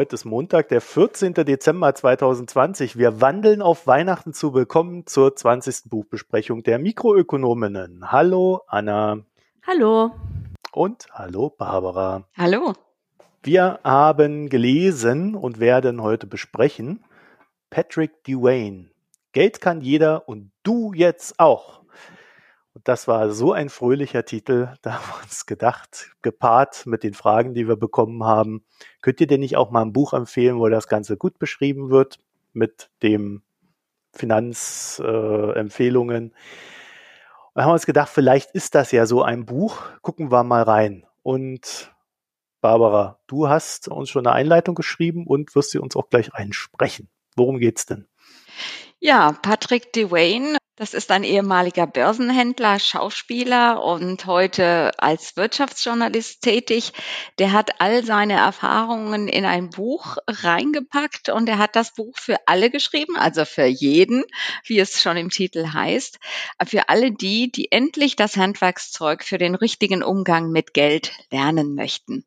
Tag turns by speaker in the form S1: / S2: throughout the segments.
S1: Heute ist Montag, der 14. Dezember 2020. Wir wandeln auf Weihnachten zu. Willkommen zur 20. Buchbesprechung der Mikroökonominnen. Hallo Anna.
S2: Hallo.
S1: Und hallo Barbara.
S2: Hallo.
S1: Wir haben gelesen und werden heute besprechen Patrick Dewayne. Geld kann jeder und du jetzt auch. Und das war so ein fröhlicher Titel, da haben wir uns gedacht, gepaart mit den Fragen, die wir bekommen haben. Könnt ihr denn nicht auch mal ein Buch empfehlen, wo das Ganze gut beschrieben wird mit dem Finanzempfehlungen? Äh, da haben wir uns gedacht, vielleicht ist das ja so ein Buch. Gucken wir mal rein. Und Barbara, du hast uns schon eine Einleitung geschrieben und wirst sie uns auch gleich einsprechen. Worum geht's denn?
S2: Ja, Patrick Dewayne das ist ein ehemaliger Börsenhändler, Schauspieler und heute als Wirtschaftsjournalist tätig. Der hat all seine Erfahrungen in ein Buch reingepackt und er hat das Buch für alle geschrieben, also für jeden, wie es schon im Titel heißt, für alle die, die endlich das Handwerkszeug für den richtigen Umgang mit Geld lernen möchten.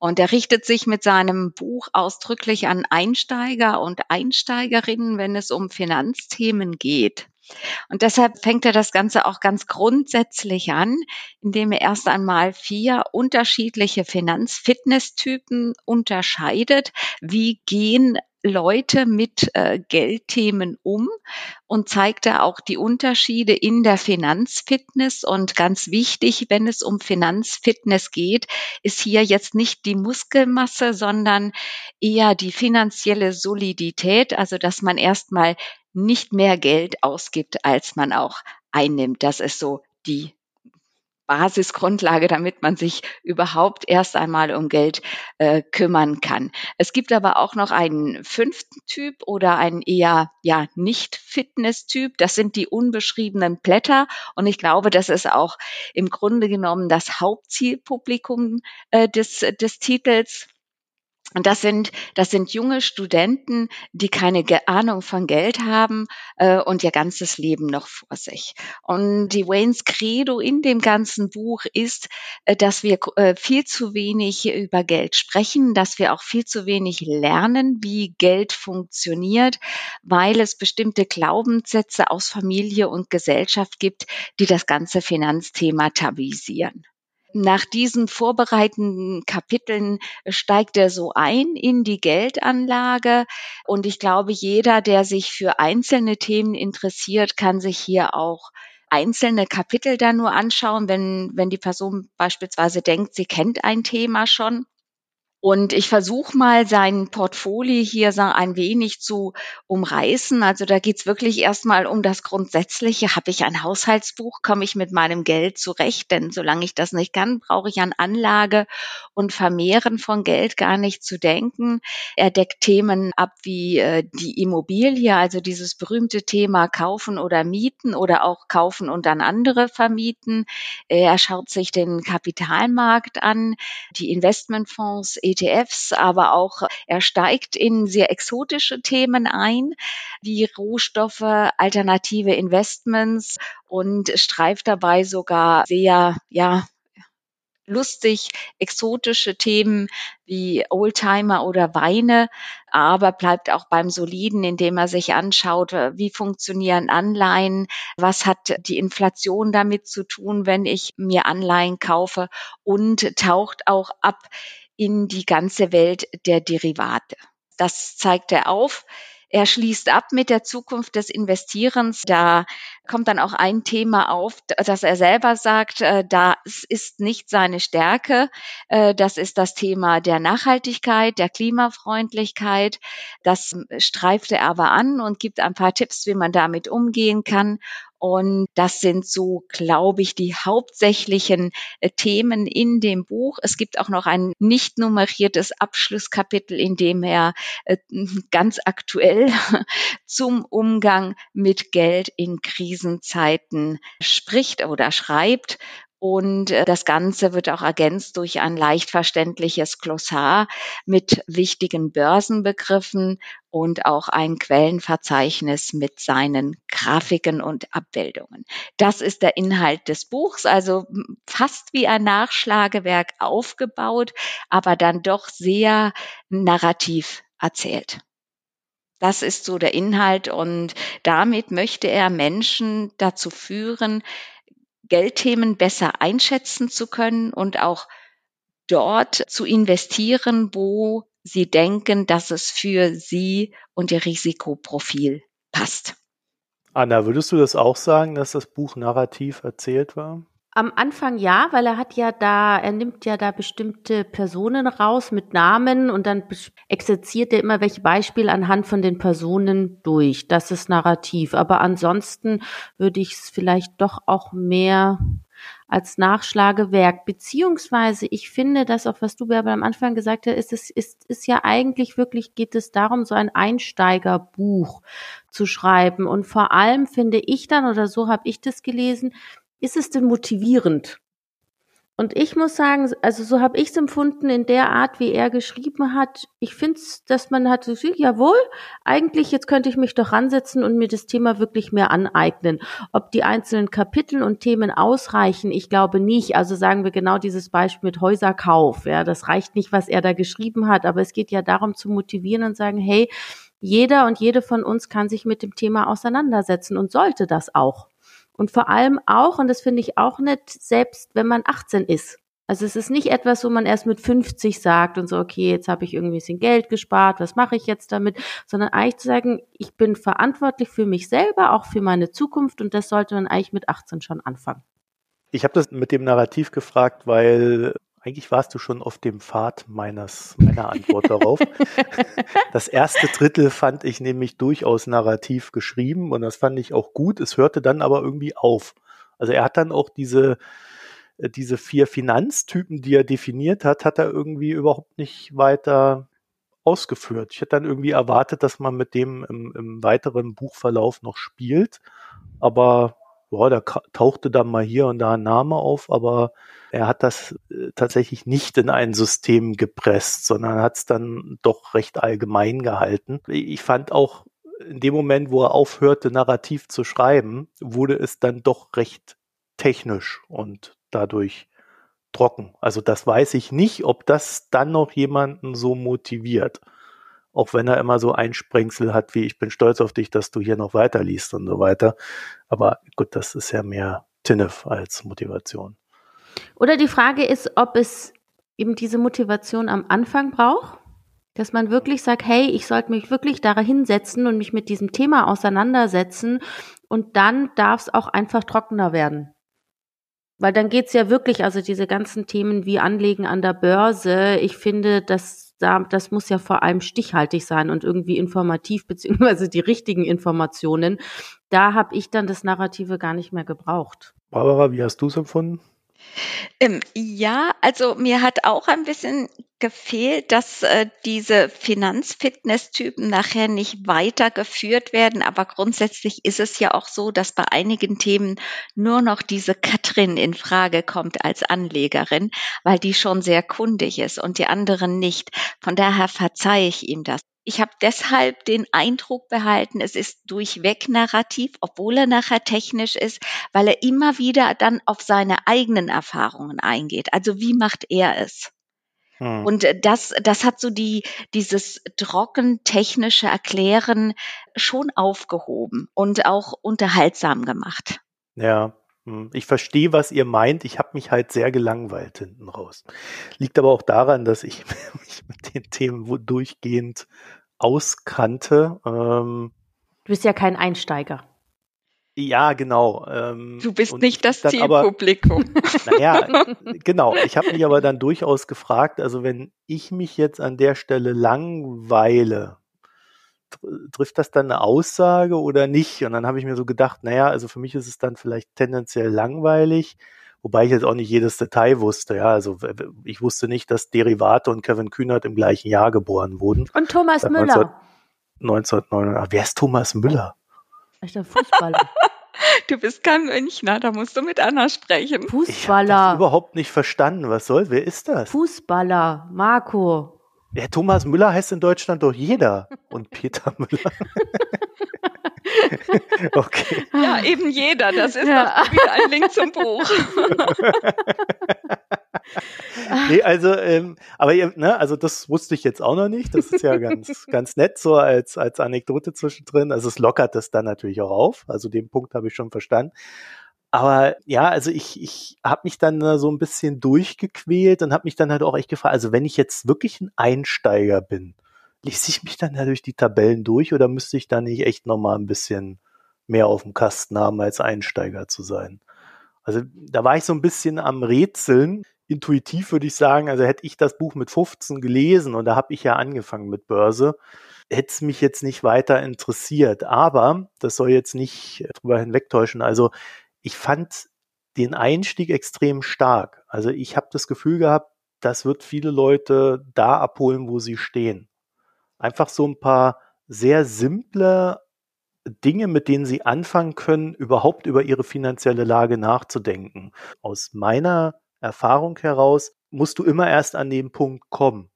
S2: Und er richtet sich mit seinem Buch ausdrücklich an Einsteiger und Einsteigerinnen, wenn es um Finanzthemen geht. Und deshalb fängt er das Ganze auch ganz grundsätzlich an, indem er erst einmal vier unterschiedliche Finanzfitnesstypen unterscheidet. Wie gehen Leute mit äh, Geldthemen um und zeigt da auch die Unterschiede in der Finanzfitness. Und ganz wichtig, wenn es um Finanzfitness geht, ist hier jetzt nicht die Muskelmasse, sondern eher die finanzielle Solidität, also dass man erstmal nicht mehr Geld ausgibt, als man auch einnimmt. Das ist so die Basisgrundlage, damit man sich überhaupt erst einmal um Geld äh, kümmern kann. Es gibt aber auch noch einen fünften Typ oder einen eher ja nicht Fitness-Typ. Das sind die unbeschriebenen Blätter und ich glaube, das ist auch im Grunde genommen das Hauptzielpublikum äh, des des Titels. Und das sind, das sind junge Studenten, die keine Ahnung von Geld haben äh, und ihr ganzes Leben noch vor sich. Und die Waynes Credo in dem ganzen Buch ist, äh, dass wir äh, viel zu wenig über Geld sprechen, dass wir auch viel zu wenig lernen, wie Geld funktioniert, weil es bestimmte Glaubenssätze aus Familie und Gesellschaft gibt, die das ganze Finanzthema tabuisieren nach diesen vorbereitenden Kapiteln steigt er so ein in die Geldanlage. Und ich glaube, jeder, der sich für einzelne Themen interessiert, kann sich hier auch einzelne Kapitel dann nur anschauen, wenn, wenn die Person beispielsweise denkt, sie kennt ein Thema schon. Und ich versuche mal sein Portfolio hier ein wenig zu umreißen. Also da geht's wirklich erstmal um das Grundsätzliche. Habe ich ein Haushaltsbuch? Komme ich mit meinem Geld zurecht? Denn solange ich das nicht kann, brauche ich an Anlage und Vermehren von Geld gar nicht zu denken. Er deckt Themen ab wie äh, die Immobilie, also dieses berühmte Thema kaufen oder mieten oder auch kaufen und dann andere vermieten. Er schaut sich den Kapitalmarkt an, die Investmentfonds, ETFs, aber auch er steigt in sehr exotische Themen ein, wie Rohstoffe, alternative Investments und streift dabei sogar sehr, ja, lustig exotische Themen wie Oldtimer oder Weine, aber bleibt auch beim Soliden, indem er sich anschaut, wie funktionieren Anleihen, was hat die Inflation damit zu tun, wenn ich mir Anleihen kaufe und taucht auch ab in die ganze Welt der Derivate. Das zeigt er auf. Er schließt ab mit der Zukunft des Investierens. Da kommt dann auch ein Thema auf, dass er selber sagt, äh, das ist nicht seine Stärke. Äh, das ist das Thema der Nachhaltigkeit, der Klimafreundlichkeit. Das streift er aber an und gibt ein paar Tipps, wie man damit umgehen kann. Und das sind so, glaube ich, die hauptsächlichen äh, Themen in dem Buch. Es gibt auch noch ein nicht nummeriertes Abschlusskapitel, in dem er ganz aktuell zum Umgang mit Geld in Krisenzeiten spricht oder schreibt. Und äh, das Ganze wird auch ergänzt durch ein leicht verständliches Glossar mit wichtigen Börsenbegriffen und auch ein Quellenverzeichnis mit seinen Grafiken und Abbildungen. Das ist der Inhalt des Buchs, also fast wie ein Nachschlagewerk aufgebaut, aber dann doch sehr narrativ erzählt. Das ist so der Inhalt und damit möchte er Menschen dazu führen, Geldthemen besser einschätzen zu können und auch dort zu investieren, wo sie denken, dass es für sie und ihr Risikoprofil passt.
S1: Anna, würdest du das auch sagen, dass das Buch narrativ erzählt war?
S3: Am Anfang ja, weil er hat ja da, er nimmt ja da bestimmte Personen raus mit Namen und dann exerziert er immer welche Beispiele anhand von den Personen durch. Das ist narrativ. Aber ansonsten würde ich es vielleicht doch auch mehr als Nachschlagewerk, beziehungsweise ich finde, dass auch was du aber am Anfang gesagt hast, ist es ist, ist ja eigentlich wirklich geht es darum, so ein Einsteigerbuch zu schreiben und vor allem finde ich dann oder so habe ich das gelesen, ist es denn motivierend? Und ich muss sagen, also so habe ich es empfunden in der Art, wie er geschrieben hat. Ich finde es, dass man hat so, jawohl, eigentlich jetzt könnte ich mich doch ransetzen und mir das Thema wirklich mehr aneignen. Ob die einzelnen Kapitel und Themen ausreichen, ich glaube nicht. Also sagen wir genau dieses Beispiel mit Häuserkauf. Ja, das reicht nicht, was er da geschrieben hat, aber es geht ja darum zu motivieren und sagen, hey, jeder und jede von uns kann sich mit dem Thema auseinandersetzen und sollte das auch. Und vor allem auch, und das finde ich auch nett, selbst wenn man 18 ist. Also es ist nicht etwas, wo man erst mit 50 sagt und so, okay, jetzt habe ich irgendwie ein bisschen Geld gespart, was mache ich jetzt damit? Sondern eigentlich zu sagen, ich bin verantwortlich für mich selber, auch für meine Zukunft und das sollte man eigentlich mit 18 schon anfangen.
S1: Ich habe das mit dem Narrativ gefragt, weil eigentlich warst du schon auf dem Pfad meines, meiner Antwort darauf. Das erste Drittel fand ich nämlich durchaus narrativ geschrieben und das fand ich auch gut. Es hörte dann aber irgendwie auf. Also er hat dann auch diese, äh, diese vier Finanztypen, die er definiert hat, hat er irgendwie überhaupt nicht weiter ausgeführt. Ich hätte dann irgendwie erwartet, dass man mit dem im, im weiteren Buchverlauf noch spielt, aber ja, da tauchte dann mal hier und da ein Name auf, aber er hat das äh, tatsächlich nicht in ein System gepresst, sondern hat es dann doch recht allgemein gehalten. Ich fand auch in dem Moment, wo er aufhörte, narrativ zu schreiben, wurde es dann doch recht technisch und dadurch trocken. Also das weiß ich nicht, ob das dann noch jemanden so motiviert. Auch wenn er immer so ein Sprengsel hat, wie ich bin stolz auf dich, dass du hier noch weiterliest und so weiter. Aber gut, das ist ja mehr Tinnef als Motivation.
S3: Oder die Frage ist, ob es eben diese Motivation am Anfang braucht, dass man wirklich sagt, hey, ich sollte mich wirklich da hinsetzen und mich mit diesem Thema auseinandersetzen und dann darf es auch einfach trockener werden. Weil dann geht's ja wirklich, also diese ganzen Themen wie Anlegen an der Börse, ich finde, das, das muss ja vor allem stichhaltig sein und irgendwie informativ, beziehungsweise die richtigen Informationen. Da habe ich dann das Narrative gar nicht mehr gebraucht.
S1: Barbara, wie hast du es empfunden?
S2: Ähm, ja, also mir hat auch ein bisschen gefehlt, dass äh, diese Finanzfitness-Typen nachher nicht weitergeführt werden. Aber grundsätzlich ist es ja auch so, dass bei einigen Themen nur noch diese Katrin in Frage kommt als Anlegerin, weil die schon sehr kundig ist und die anderen nicht. Von daher verzeihe ich ihm das. Ich habe deshalb den Eindruck behalten, es ist durchweg narrativ, obwohl er nachher technisch ist, weil er immer wieder dann auf seine eigenen Erfahrungen eingeht. Also wie macht er es? Hm. Und das, das hat so die, dieses trocken technische Erklären schon aufgehoben und auch unterhaltsam gemacht.
S1: Ja. Ich verstehe, was ihr meint. Ich habe mich halt sehr gelangweilt hinten raus. Liegt aber auch daran, dass ich mich mit den Themen durchgehend auskannte. Ähm,
S3: du bist ja kein Einsteiger.
S1: Ja, genau. Ähm,
S2: du bist nicht das Zielpublikum.
S1: naja, genau. Ich habe mich aber dann durchaus gefragt, also wenn ich mich jetzt an der Stelle langweile, trifft das dann eine Aussage oder nicht? Und dann habe ich mir so gedacht, naja, also für mich ist es dann vielleicht tendenziell langweilig, wobei ich jetzt auch nicht jedes Detail wusste. Ja, also ich wusste nicht, dass Derivate und Kevin Kühnert im gleichen Jahr geboren wurden.
S3: Und Thomas Müller.
S1: 19, 1999. Wer ist Thomas Müller?
S3: Echter Fußballer.
S2: Du bist kein Münchner, da musst du mit Anna sprechen.
S1: Ich habe
S3: Fußballer.
S1: überhaupt nicht verstanden. Was soll? Wer ist das?
S3: Fußballer. Marco.
S1: Ja, Thomas Müller heißt in Deutschland doch jeder. Und Peter Müller. okay.
S2: Ja, eben jeder. Das ist
S3: Ja.
S2: doch wieder ein Link zum Buch.
S1: Nee, also, ähm, aber ihr, ne, also das wusste ich jetzt auch noch nicht. Das ist ja ganz, ganz nett so als, als Anekdote zwischendrin. Also es lockert das dann natürlich auch auf. Also den Punkt habe ich schon verstanden. Aber ja, also ich, ich habe mich dann so ein bisschen durchgequält und habe mich dann halt auch echt gefragt, also wenn ich jetzt wirklich ein Einsteiger bin, lese ich mich dann da durch die Tabellen durch oder müsste ich da nicht echt nochmal ein bisschen mehr auf dem Kasten haben, als Einsteiger zu sein? Also da war ich so ein bisschen am Rätseln. Intuitiv würde ich sagen, also hätte ich das Buch mit 15 gelesen und da habe ich ja angefangen mit Börse, hätte es mich jetzt nicht weiter interessiert. Aber das soll jetzt nicht drüber hinwegtäuschen. Also ich fand den Einstieg extrem stark. Also ich habe das Gefühl gehabt, das wird viele Leute da abholen, wo sie stehen. Einfach so ein paar sehr simple Dinge, mit denen sie anfangen können, überhaupt über ihre finanzielle Lage nachzudenken. Aus meiner Erfahrung heraus musst du immer erst an den Punkt kommen.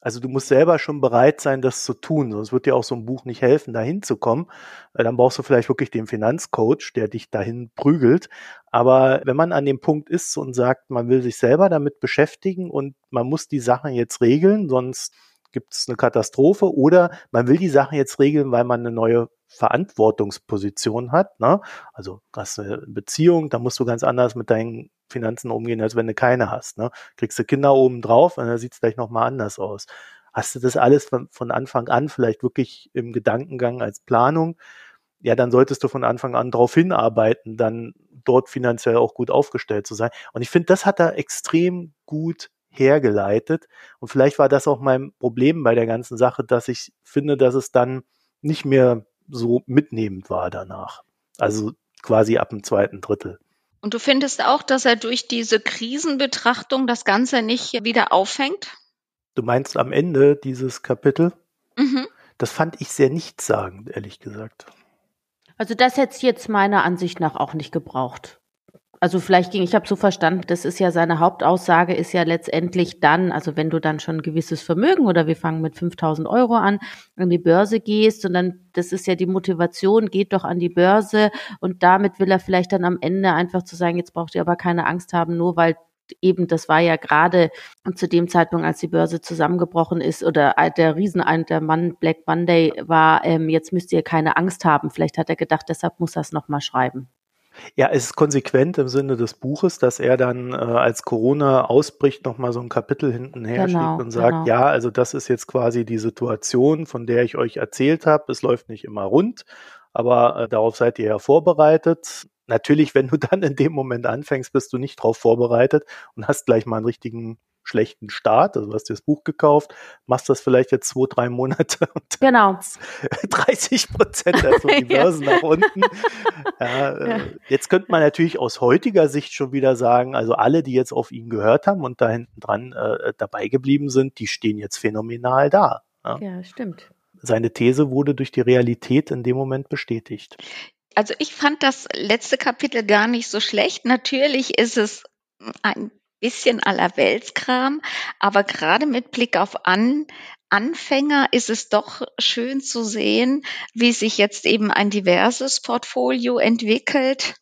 S1: Also du musst selber schon bereit sein, das zu tun, sonst wird dir auch so ein Buch nicht helfen, dahin zu kommen. Dann brauchst du vielleicht wirklich den Finanzcoach, der dich dahin prügelt. Aber wenn man an dem Punkt ist und sagt, man will sich selber damit beschäftigen und man muss die Sachen jetzt regeln, sonst gibt es eine Katastrophe oder man will die Sachen jetzt regeln, weil man eine neue Verantwortungsposition hat. Ne? Also hast eine Beziehung, da musst du ganz anders mit deinen Finanzen umgehen, als wenn du keine hast. Ne? Kriegst du Kinder oben drauf und dann sieht es vielleicht nochmal anders aus. Hast du das alles von, von Anfang an vielleicht wirklich im Gedankengang als Planung, ja, dann solltest du von Anfang an darauf hinarbeiten, dann dort finanziell auch gut aufgestellt zu sein. Und ich finde, das hat er extrem gut hergeleitet. Und vielleicht war das auch mein Problem bei der ganzen Sache, dass ich finde, dass es dann nicht mehr so mitnehmend war danach. Also quasi ab dem zweiten Drittel.
S2: Und du findest auch, dass er durch diese Krisenbetrachtung das Ganze nicht wieder auffängt?
S1: Du meinst am Ende dieses Kapitel?
S2: Mhm.
S1: Das fand ich sehr nichtssagend, ehrlich gesagt.
S3: Also das hätte es jetzt meiner Ansicht nach auch nicht gebraucht. Also vielleicht ging, ich habe so verstanden, das ist ja seine Hauptaussage, ist ja letztendlich dann, also wenn du dann schon ein gewisses Vermögen oder wir fangen mit 5000 Euro an, an die Börse gehst und dann, das ist ja die Motivation, geht doch an die Börse und damit will er vielleicht dann am Ende einfach zu sagen, jetzt braucht ihr aber keine Angst haben, nur weil eben, das war ja gerade zu dem Zeitpunkt, als die Börse zusammengebrochen ist oder der Riesen, der Mann Black Monday war, ähm, jetzt müsst ihr keine Angst haben. Vielleicht hat er gedacht, deshalb muss er es nochmal schreiben.
S1: Ja, es ist konsequent im Sinne des Buches, dass er dann, äh, als Corona ausbricht, nochmal so ein Kapitel hinten her
S3: Genau,
S1: schiebt und sagt,
S3: genau.
S1: ja, also das ist jetzt quasi die Situation, von der ich euch erzählt habe. Es läuft nicht immer rund, aber äh, darauf seid ihr ja vorbereitet. Natürlich, wenn du dann in dem Moment anfängst, bist du nicht darauf vorbereitet und hast gleich mal einen richtigen schlechten Start. Also du hast dir das Buch gekauft, machst das vielleicht jetzt zwei, drei Monate und
S3: Genau.
S1: 30 Prozent, also die
S3: Ja.
S1: Börsen nach unten. Ja, äh,
S3: Ja.
S1: Jetzt könnte man natürlich aus heutiger Sicht schon wieder sagen, also alle, die jetzt auf ihn gehört haben und da hinten dran äh, dabei geblieben sind, die stehen jetzt phänomenal da. Ja.
S3: Ja, stimmt.
S1: Seine These wurde durch die Realität in dem Moment bestätigt.
S2: Also ich fand das letzte Kapitel gar nicht so schlecht. Natürlich ist es ein bisschen allerweltskram, aber gerade mit Blick auf An Anfänger ist es doch schön zu sehen, wie sich jetzt eben ein diverses Portfolio entwickelt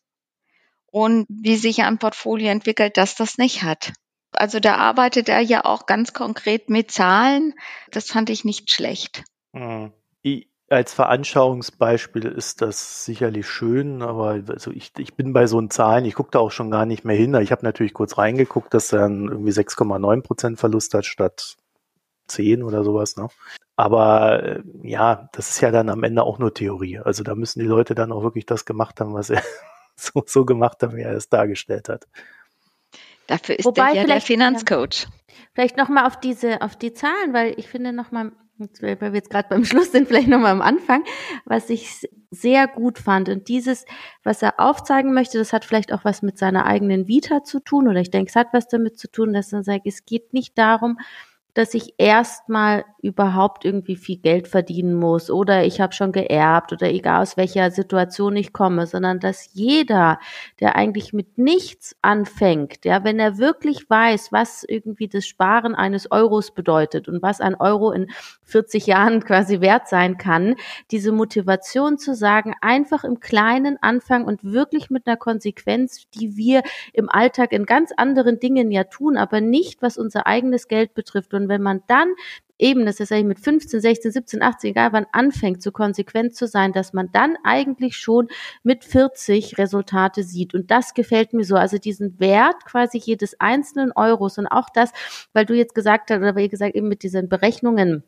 S2: und wie sich ein Portfolio entwickelt, das das nicht hat. Also da arbeitet er ja auch ganz konkret mit Zahlen. Das fand ich nicht schlecht.
S1: Mhm. Als Veranschauungsbeispiel ist das sicherlich schön, aber also ich, ich bin bei so einen Zahlen, ich gucke da auch schon gar nicht mehr hin. Ich habe natürlich kurz reingeguckt, dass er dann irgendwie 6,9 Prozent Verlust hat statt 10 oder sowas. Ne? Aber äh, ja, das ist ja dann am Ende auch nur Theorie. Also da müssen die Leute dann auch wirklich das gemacht haben, was er so, so gemacht hat, wie er es dargestellt hat.
S2: Dafür ist
S3: Wobei
S2: er ja der
S3: vielleicht-
S2: Finanzcoach.
S3: Vielleicht nochmal auf diese, auf die Zahlen, weil ich finde nochmal, weil wir jetzt gerade beim Schluss sind, vielleicht nochmal am Anfang, was ich sehr gut fand. Und dieses, was er aufzeigen möchte, das hat vielleicht auch was mit seiner eigenen Vita zu tun, oder ich denke, es hat was damit zu tun, dass er sagt, es geht nicht darum, dass ich erstmal überhaupt irgendwie viel Geld verdienen muss oder ich habe schon geerbt oder egal aus welcher Situation ich komme, sondern dass jeder, der eigentlich mit nichts anfängt, ja, wenn er wirklich weiß, was irgendwie das Sparen eines Euros bedeutet und was ein Euro in 40 Jahren quasi wert sein kann, diese Motivation zu sagen, einfach im Kleinen anfangen und wirklich mit einer Konsequenz, die wir im Alltag in ganz anderen Dingen ja tun, aber nicht, was unser eigenes Geld betrifft. Und wenn man dann eben, das ist eigentlich mit 15, 16, 17, 18, egal wann anfängt, so konsequent zu sein, dass man dann eigentlich schon mit 40 Resultate sieht. Und das gefällt mir so. Also diesen Wert quasi jedes einzelnen Euros und auch das, weil du jetzt gesagt hast, oder wie gesagt, eben mit diesen Berechnungen,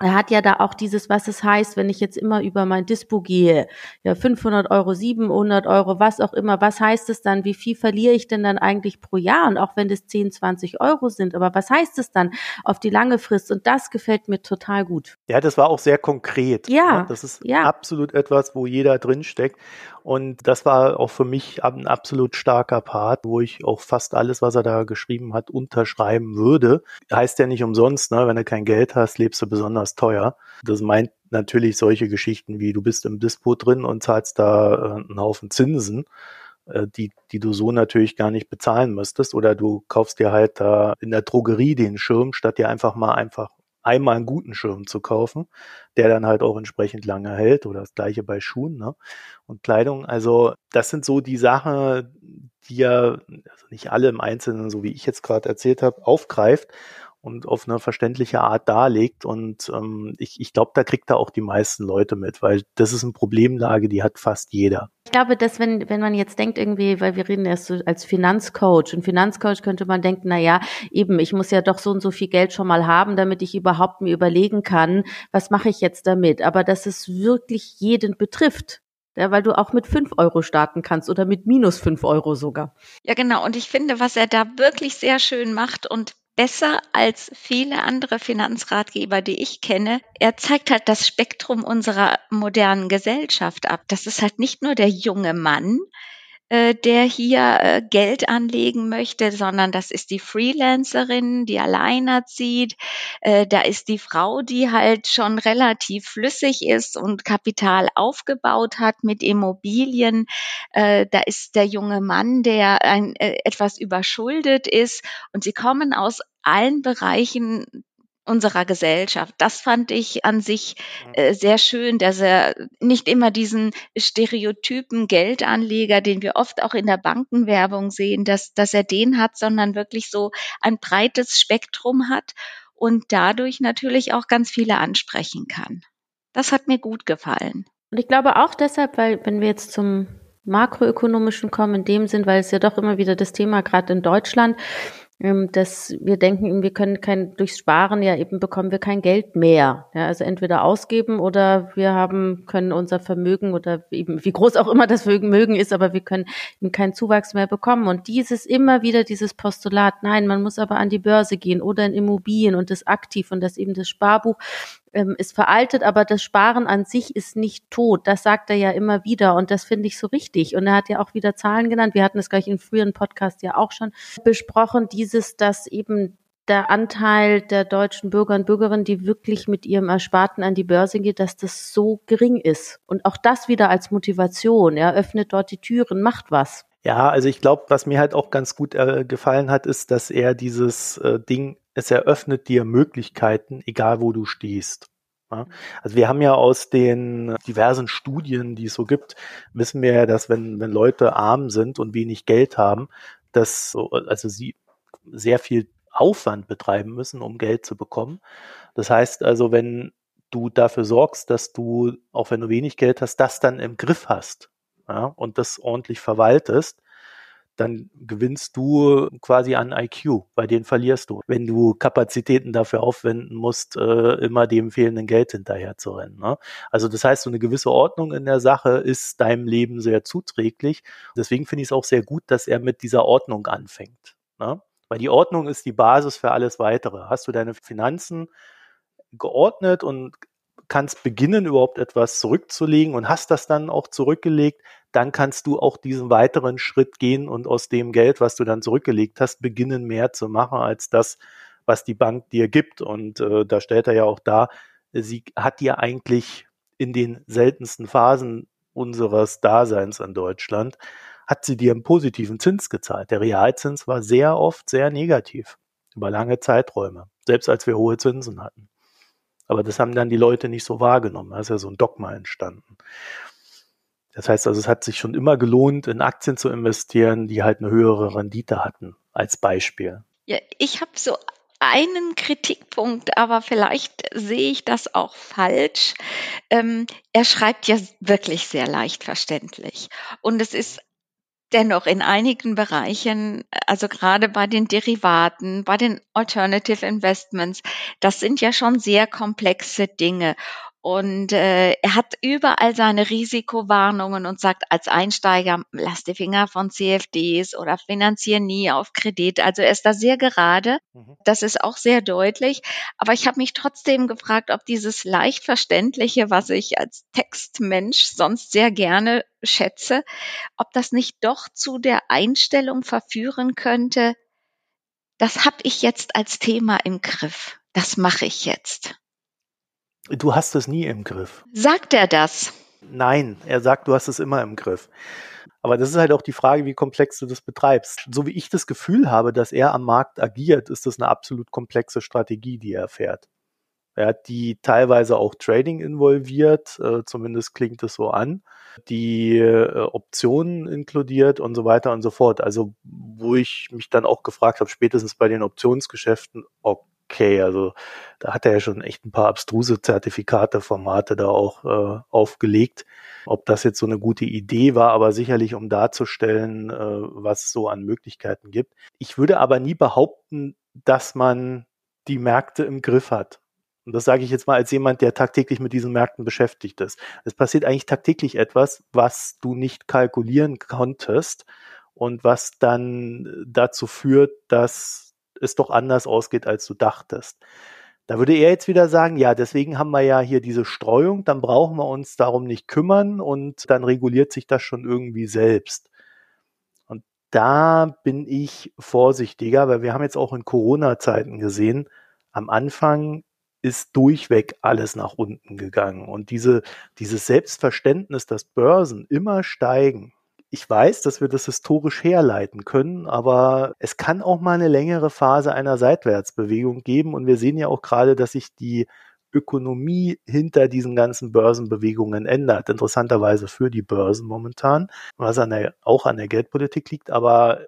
S3: er hat ja da auch dieses, was es heißt, wenn ich jetzt immer über mein Dispo gehe, ja 500 Euro, 700 Euro, was auch immer, was heißt es dann, wie viel verliere ich denn dann eigentlich pro Jahr und auch wenn das 10, 20 Euro sind, aber was heißt es dann auf die lange Frist und das gefällt mir total gut.
S1: Ja, das war auch sehr konkret.
S3: Ja.
S1: Ne? Das ist ja. absolut etwas, wo jeder drinsteckt und das war auch für mich ein absolut starker Part, wo ich auch fast alles, was er da geschrieben hat, unterschreiben würde. Heißt ja nicht umsonst, ne? wenn du kein Geld hast, lebst du besonders teuer. Das meint natürlich solche Geschichten wie du bist im Dispo drin und zahlst da äh, einen Haufen Zinsen äh, die, die du so natürlich gar nicht bezahlen müsstest. Oder du kaufst dir halt da in der Drogerie den Schirm, statt dir einfach mal einfach einmal einen guten Schirm zu kaufen, der dann halt auch entsprechend lange hält oder das gleiche bei Schuhen ne? und Kleidung. Also das sind so die Sachen, die ja also nicht alle im Einzelnen, so wie ich jetzt gerade erzählt habe, aufgreift und auf eine verständliche Art darlegt. Und ähm, ich, ich glaube, da kriegt er auch die meisten Leute mit, weil das ist eine Problemlage, die hat fast jeder.
S3: Ich glaube, dass wenn, wenn man jetzt denkt irgendwie, weil wir reden erst so als Finanzcoach und Finanzcoach könnte man denken, na ja, eben, ich muss ja doch so und so viel Geld schon mal haben, damit ich überhaupt mir überlegen kann, was mache ich jetzt damit? Aber dass es wirklich jeden betrifft. Ja, weil du auch mit fünf Euro starten kannst oder mit minus fünf Euro sogar.
S2: Ja, genau. Und ich finde, was er da wirklich sehr schön macht und besser als viele andere Finanzratgeber, die ich kenne. Er zeigt halt das Spektrum unserer modernen Gesellschaft ab. Das ist halt nicht nur der junge Mann, äh, der hier äh, Geld anlegen möchte, sondern das ist die Freelancerin, die alleinerzieht. Äh, da ist die Frau, die halt schon relativ flüssig ist und Kapital aufgebaut hat mit Immobilien. Äh, da ist der junge Mann, der ein, äh, etwas überschuldet ist. Und sie kommen aus allen Bereichen unserer Gesellschaft. Das fand ich an sich mhm. äh, sehr schön, dass er nicht immer diesen Stereotypen Geldanleger, den wir oft auch in der Bankenwerbung sehen, dass, dass er den hat, sondern wirklich so ein breites Spektrum hat und dadurch natürlich auch ganz viele ansprechen kann. Das hat mir gut gefallen.
S3: Und ich glaube auch deshalb, weil wenn wir jetzt zum makroökonomischen kommen, in dem Sinn, weil es ja doch immer wieder das Thema gerade in Deutschland, dass wir denken, wir können kein, durchs Sparen ja eben bekommen wir kein Geld mehr. Ja, also entweder ausgeben oder wir haben, können unser Vermögen oder eben, wie groß auch immer das Vermögen ist, aber wir können eben keinen Zuwachs mehr bekommen. Und dieses immer wieder dieses Postulat, nein, man muss aber an die Börse gehen oder in Immobilien und das aktiv und das eben das Sparbuch ähm, ist veraltet, aber das Sparen an sich ist nicht tot. Das sagt er ja immer wieder und das finde ich so richtig. Und er hat ja auch wieder Zahlen genannt. Wir hatten es gleich in früheren Podcast ja auch schon besprochen, dieses, dass eben der Anteil der deutschen Bürger und Bürgerinnen, die wirklich mit ihrem Ersparten an die Börse geht, dass das so gering ist. Und auch das wieder als Motivation. Er öffnet dort die Türen, macht was.
S1: Ja, also ich glaube, was mir halt auch ganz gut äh, gefallen hat, ist, dass er dieses äh, Ding es eröffnet dir Möglichkeiten, egal wo du stehst. Also wir haben ja aus den diversen Studien, die es so gibt, wissen wir ja, dass wenn, wenn Leute arm sind und wenig Geld haben, dass also sie sehr viel Aufwand betreiben müssen, um Geld zu bekommen. Das heißt also, wenn du dafür sorgst, dass du, auch wenn du wenig Geld hast, das dann im Griff hast ja, und das ordentlich verwaltest, dann gewinnst du quasi an IQ, bei denen verlierst du. Wenn du Kapazitäten dafür aufwenden musst, äh, immer dem fehlenden Geld hinterher zu rennen. Ne? Also das heißt, so eine gewisse Ordnung in der Sache ist deinem Leben sehr zuträglich. Deswegen finde ich es auch sehr gut, dass er mit dieser Ordnung anfängt. Ne? Weil die Ordnung ist die Basis für alles weitere. Hast du deine Finanzen geordnet und kannst beginnen, überhaupt etwas zurückzulegen und hast das dann auch zurückgelegt, dann kannst du auch diesen weiteren Schritt gehen und aus dem Geld, was du dann zurückgelegt hast, beginnen mehr zu machen als das, was die Bank dir gibt. Und äh, da stellt er ja auch dar, sie hat dir eigentlich in den seltensten Phasen unseres Daseins in Deutschland, hat sie dir einen positiven Zins gezahlt. Der Realzins war sehr oft sehr negativ über lange Zeiträume, selbst als wir hohe Zinsen hatten. Aber das haben dann die Leute nicht so wahrgenommen. Da ist ja so ein Dogma entstanden. Das heißt also, es hat sich schon immer gelohnt, in Aktien zu investieren, die halt eine höhere Rendite hatten, als Beispiel.
S2: Ja, ich habe so einen Kritikpunkt, aber vielleicht sehe ich das auch falsch. Ähm, er schreibt ja wirklich sehr leicht verständlich. Und es ist dennoch in einigen Bereichen, also gerade bei den Derivaten, bei den Alternative Investments, das sind ja schon sehr komplexe Dinge. Und äh, er hat überall seine Risikowarnungen und sagt, als Einsteiger, lass die Finger von CFDs oder finanziere nie auf Kredit. Also er ist da sehr gerade. Mhm. Das ist auch sehr deutlich. Aber ich habe mich trotzdem gefragt, ob dieses leicht verständliche, was ich als Textmensch sonst sehr gerne schätze, ob das nicht doch zu der Einstellung verführen könnte, das habe ich jetzt als Thema im Griff. Das mache ich jetzt.
S1: Du hast es nie im Griff.
S2: Sagt er das?
S1: Nein, er sagt, du hast es immer im Griff. Aber das ist halt auch die Frage, wie komplex du das betreibst. So wie ich das Gefühl habe, dass er am Markt agiert, ist das eine absolut komplexe Strategie, die er fährt. Er hat die teilweise auch Trading involviert, äh, zumindest klingt es so an, die äh, Optionen inkludiert und so weiter und so fort. Also wo ich mich dann auch gefragt habe, spätestens bei den Optionsgeschäften, okay, okay. Also da hat er ja schon echt ein paar abstruse Zertifikate, Formate da auch äh, aufgelegt. Ob das jetzt so eine gute Idee war, aber sicherlich um darzustellen, äh, was es so an Möglichkeiten gibt. Ich würde aber nie behaupten, dass man die Märkte im Griff hat. Und das sage ich jetzt mal als jemand, der tagtäglich mit diesen Märkten beschäftigt ist. Es passiert eigentlich tagtäglich etwas, was du nicht kalkulieren konntest und was dann dazu führt, dass es doch anders ausgeht, als du dachtest. Da würde er jetzt wieder sagen, ja, deswegen haben wir ja hier diese Streuung, dann brauchen wir uns darum nicht kümmern und dann reguliert sich das schon irgendwie selbst. Und da bin ich vorsichtiger, weil wir haben jetzt auch in Corona-Zeiten gesehen, am Anfang ist durchweg alles nach unten gegangen. Und diese, dieses Selbstverständnis, dass Börsen immer steigen, ich weiß, dass wir das historisch herleiten können, aber es kann auch mal eine längere Phase einer Seitwärtsbewegung geben und wir sehen ja auch gerade, dass sich die Ökonomie hinter diesen ganzen Börsenbewegungen ändert. Interessanterweise für die Börsen momentan, was an der, auch an der Geldpolitik liegt, aber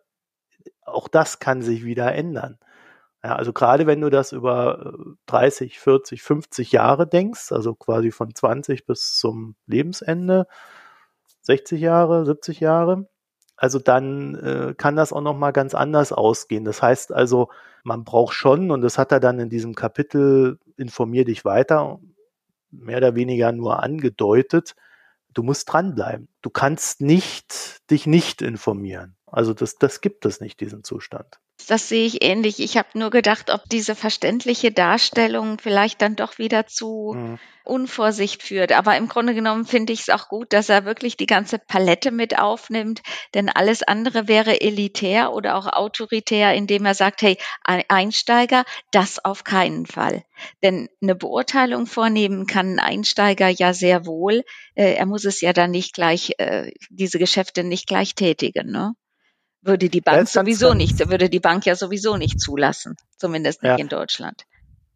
S1: auch das kann sich wieder ändern. Ja, also gerade wenn du das über 30, 40, 50 Jahre denkst, also quasi von 20 bis zum Lebensende, 60 Jahre, 70 Jahre. Also dann äh, kann das auch noch mal ganz anders ausgehen. Das heißt also, man braucht schon, und das hat er dann in diesem Kapitel Informier dich weiter, mehr oder weniger nur angedeutet, du musst dranbleiben. Du kannst nicht dich nicht informieren. Also das, das gibt es nicht, diesen Zustand.
S2: Das sehe ich ähnlich. Ich habe nur gedacht, ob diese verständliche Darstellung vielleicht dann doch wieder zu mhm. Unvorsicht führt. Aber im Grunde genommen finde ich es auch gut, dass er wirklich die ganze Palette mit aufnimmt, denn alles andere wäre elitär oder auch autoritär, indem er sagt, hey, Einsteiger, das auf keinen Fall. Denn eine Beurteilung vornehmen kann ein Einsteiger ja sehr wohl. Äh, er muss es ja dann nicht gleich, äh, diese Geschäfte nicht gleich tätigen. Ne? Würde die Bank sowieso nicht, würde die Bank ja sowieso nicht zulassen, zumindest nicht ja. in Deutschland.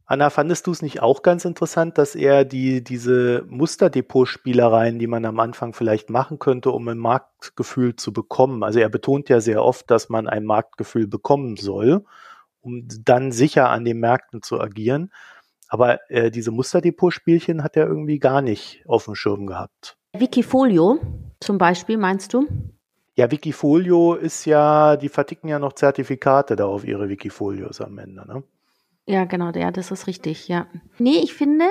S1: Anna, fandest du es nicht auch ganz interessant, dass er die, diese Musterdepot-Spielereien, die man am Anfang vielleicht machen könnte, um ein Marktgefühl zu bekommen, also er betont ja sehr oft, dass man ein Marktgefühl bekommen soll, um dann sicher an den Märkten zu agieren. Aber äh, diese Musterdepot-Spielchen hat er irgendwie gar nicht auf dem Schirm gehabt.
S3: Wikifolio zum Beispiel, meinst du?
S1: Ja, Wikifolio ist ja, die verticken ja noch Zertifikate da auf ihre Wikifolios am Ende, ne?
S3: Ja, genau, ja, das ist richtig, ja. Nee, ich finde,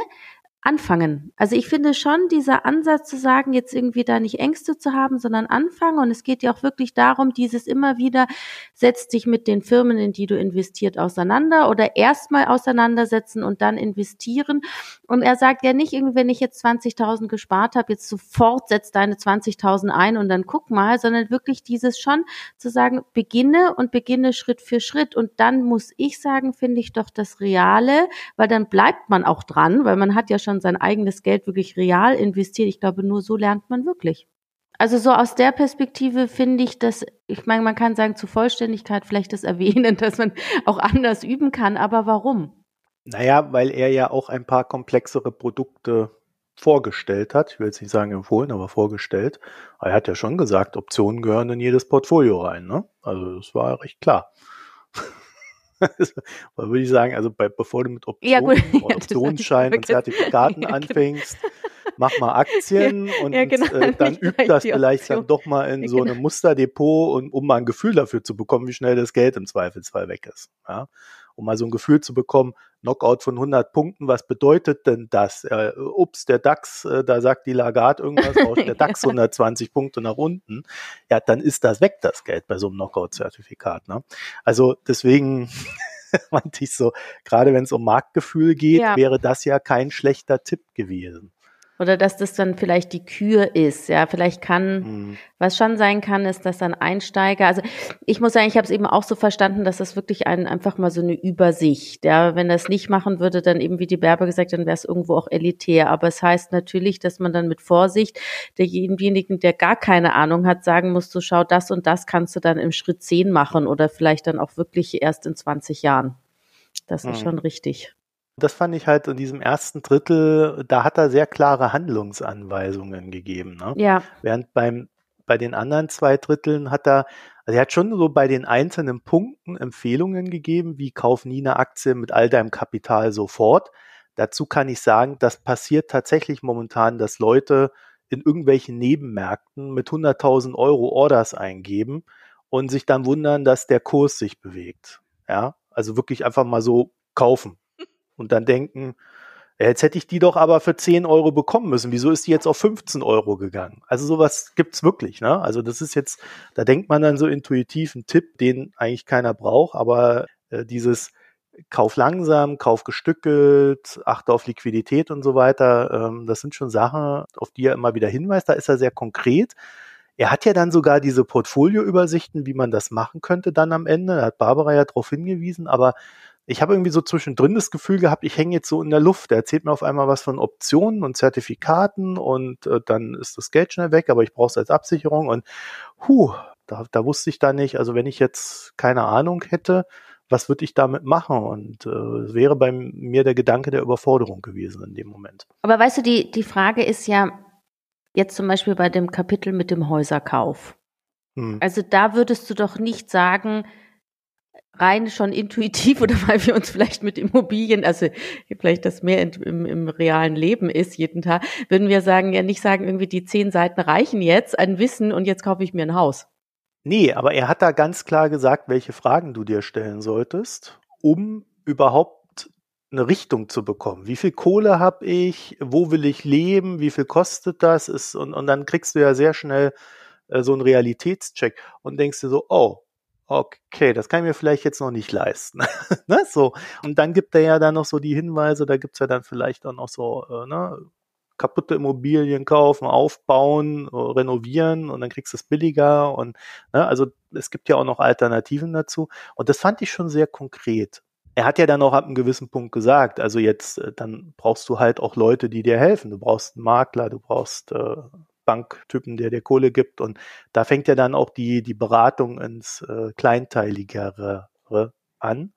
S3: anfangen. Also ich finde schon dieser Ansatz zu sagen, jetzt irgendwie da nicht Ängste zu haben, sondern anfangen. Und es geht ja auch wirklich darum, dieses immer wieder, setzt dich mit den Firmen, in die du investiert, auseinander oder erstmal auseinandersetzen und dann investieren. Und er sagt ja nicht irgendwie, wenn ich jetzt 20.000 gespart habe, jetzt sofort setz deine 20.000 ein und dann guck mal, sondern wirklich dieses schon zu sagen, beginne und beginne Schritt für Schritt. Und dann muss ich sagen, finde ich doch das Reale, weil dann bleibt man auch dran, weil man hat ja schon schon sein eigenes Geld wirklich real investiert. Ich glaube, nur so lernt man wirklich. Also so aus der Perspektive finde ich, dass, ich meine, man kann sagen, zur Vollständigkeit vielleicht das erwähnen, dass man auch anders üben kann, aber warum?
S1: Naja, weil er ja auch ein paar komplexere Produkte vorgestellt hat. Ich will jetzt nicht sagen empfohlen, aber vorgestellt. er hat ja schon gesagt, Optionen gehören in jedes Portfolio rein. Ne? Also das war recht klar. würde ich sagen, also bei, bevor du mit Optionen, ja, Optionsscheinen und Zertifikaten genau. anfängst, mach mal Aktien ja, und ja, genau, äh, dann übt das vielleicht dann doch mal in so genau. einem Musterdepot, und, um mal ein Gefühl dafür zu bekommen, wie schnell das Geld im Zweifelsfall weg ist. Ja? Um mal so ein Gefühl zu bekommen, Knockout von 100 Punkten, was bedeutet denn das? Äh, ups, der DAX, äh, da sagt die Lagarde irgendwas, rauscht der DAX 120 Punkte nach unten. Ja, dann ist das weg, das Geld bei so einem Knockout-Zertifikat. Ne? Also deswegen meinte ich so, gerade wenn es um Marktgefühl geht, ja. wäre das ja kein schlechter Tipp gewesen.
S3: Oder dass das dann vielleicht die Kür ist. Ja, vielleicht kann, mhm. was schon sein kann, ist, dass dann Einsteiger, also ich muss sagen, ich habe es eben auch so verstanden, dass das wirklich ein, einfach mal so eine Übersicht. Ja, wenn das nicht machen würde, dann eben wie die Berber gesagt, dann wäre es irgendwo auch elitär. Aber es heißt natürlich, dass man dann mit Vorsicht derjenigen, der gar keine Ahnung hat, sagen muss, du schau, das und das kannst du dann im Schritt 10 machen oder vielleicht dann auch wirklich erst in 20 Jahren. Das ist mhm. schon richtig.
S1: Das fand ich halt in diesem ersten Drittel, da hat er sehr klare Handlungsanweisungen gegeben. Ne?
S3: Ja.
S1: Während beim, bei den anderen zwei Dritteln hat er, also er hat schon so bei den einzelnen Punkten Empfehlungen gegeben, wie kauf nie eine Aktie mit all deinem Kapital sofort. Dazu kann ich sagen, das passiert tatsächlich momentan, dass Leute in irgendwelchen Nebenmärkten mit 100.000 Euro Orders eingeben und sich dann wundern, dass der Kurs sich bewegt. Ja, also wirklich einfach mal so kaufen und dann denken, jetzt hätte ich die doch aber für 10 Euro bekommen müssen. Wieso ist die jetzt auf 15 Euro gegangen? Also sowas gibt's wirklich, ne? Also das ist jetzt, da denkt man dann so intuitiv einen Tipp, den eigentlich keiner braucht, aber äh, dieses Kauf langsam, Kauf gestückelt, achte auf Liquidität und so weiter, ähm, das sind schon Sachen, auf die er immer wieder hinweist. Da ist er sehr konkret. Er hat ja dann sogar diese Portfolioübersichten, wie man das machen könnte dann am Ende. Da hat Barbara ja darauf hingewiesen, aber ich habe irgendwie so zwischendrin das Gefühl gehabt, ich hänge jetzt so in der Luft. Er erzählt mir auf einmal was von Optionen und Zertifikaten und äh, dann ist das Geld schnell weg, aber ich brauche es als Absicherung und huh, da, da wusste ich da nicht. Also wenn ich jetzt keine Ahnung hätte, was würde ich damit machen? Und äh, wäre bei mir der Gedanke der Überforderung gewesen in dem Moment.
S3: Aber weißt du, die, die Frage ist ja jetzt zum Beispiel bei dem Kapitel mit dem Häuserkauf. Hm. Also da würdest du doch nicht sagen, rein schon intuitiv oder weil wir uns vielleicht mit Immobilien, also vielleicht das mehr im, im, realen Leben ist jeden Tag, würden wir sagen, ja nicht sagen, irgendwie die zehn Seiten reichen jetzt an Wissen und jetzt kaufe ich mir ein Haus.
S1: Nee, aber er hat da ganz klar gesagt, welche Fragen du dir stellen solltest, um überhaupt eine Richtung zu bekommen. Wie viel Kohle habe ich? Wo will ich leben? Wie viel kostet das? Ist, und, und dann kriegst du ja sehr schnell äh, so einen Realitätscheck und denkst dir so, oh, okay, das kann ich mir vielleicht jetzt noch nicht leisten. ne? so. Und dann gibt er ja dann noch so die Hinweise, da gibt's ja dann vielleicht auch noch so, äh, ne, kaputte Immobilien kaufen, aufbauen, äh, renovieren und dann kriegst du es billiger und ne, also es gibt ja auch noch Alternativen dazu und das fand ich schon sehr konkret. Er hat ja dann auch ab einem gewissen Punkt gesagt, also jetzt äh, dann brauchst du halt auch Leute, die dir helfen. Du brauchst einen Makler, du brauchst äh, Banktypen, der dir Kohle gibt. Und da fängt ja dann auch die, die Beratung ins äh, Kleinteiligere an.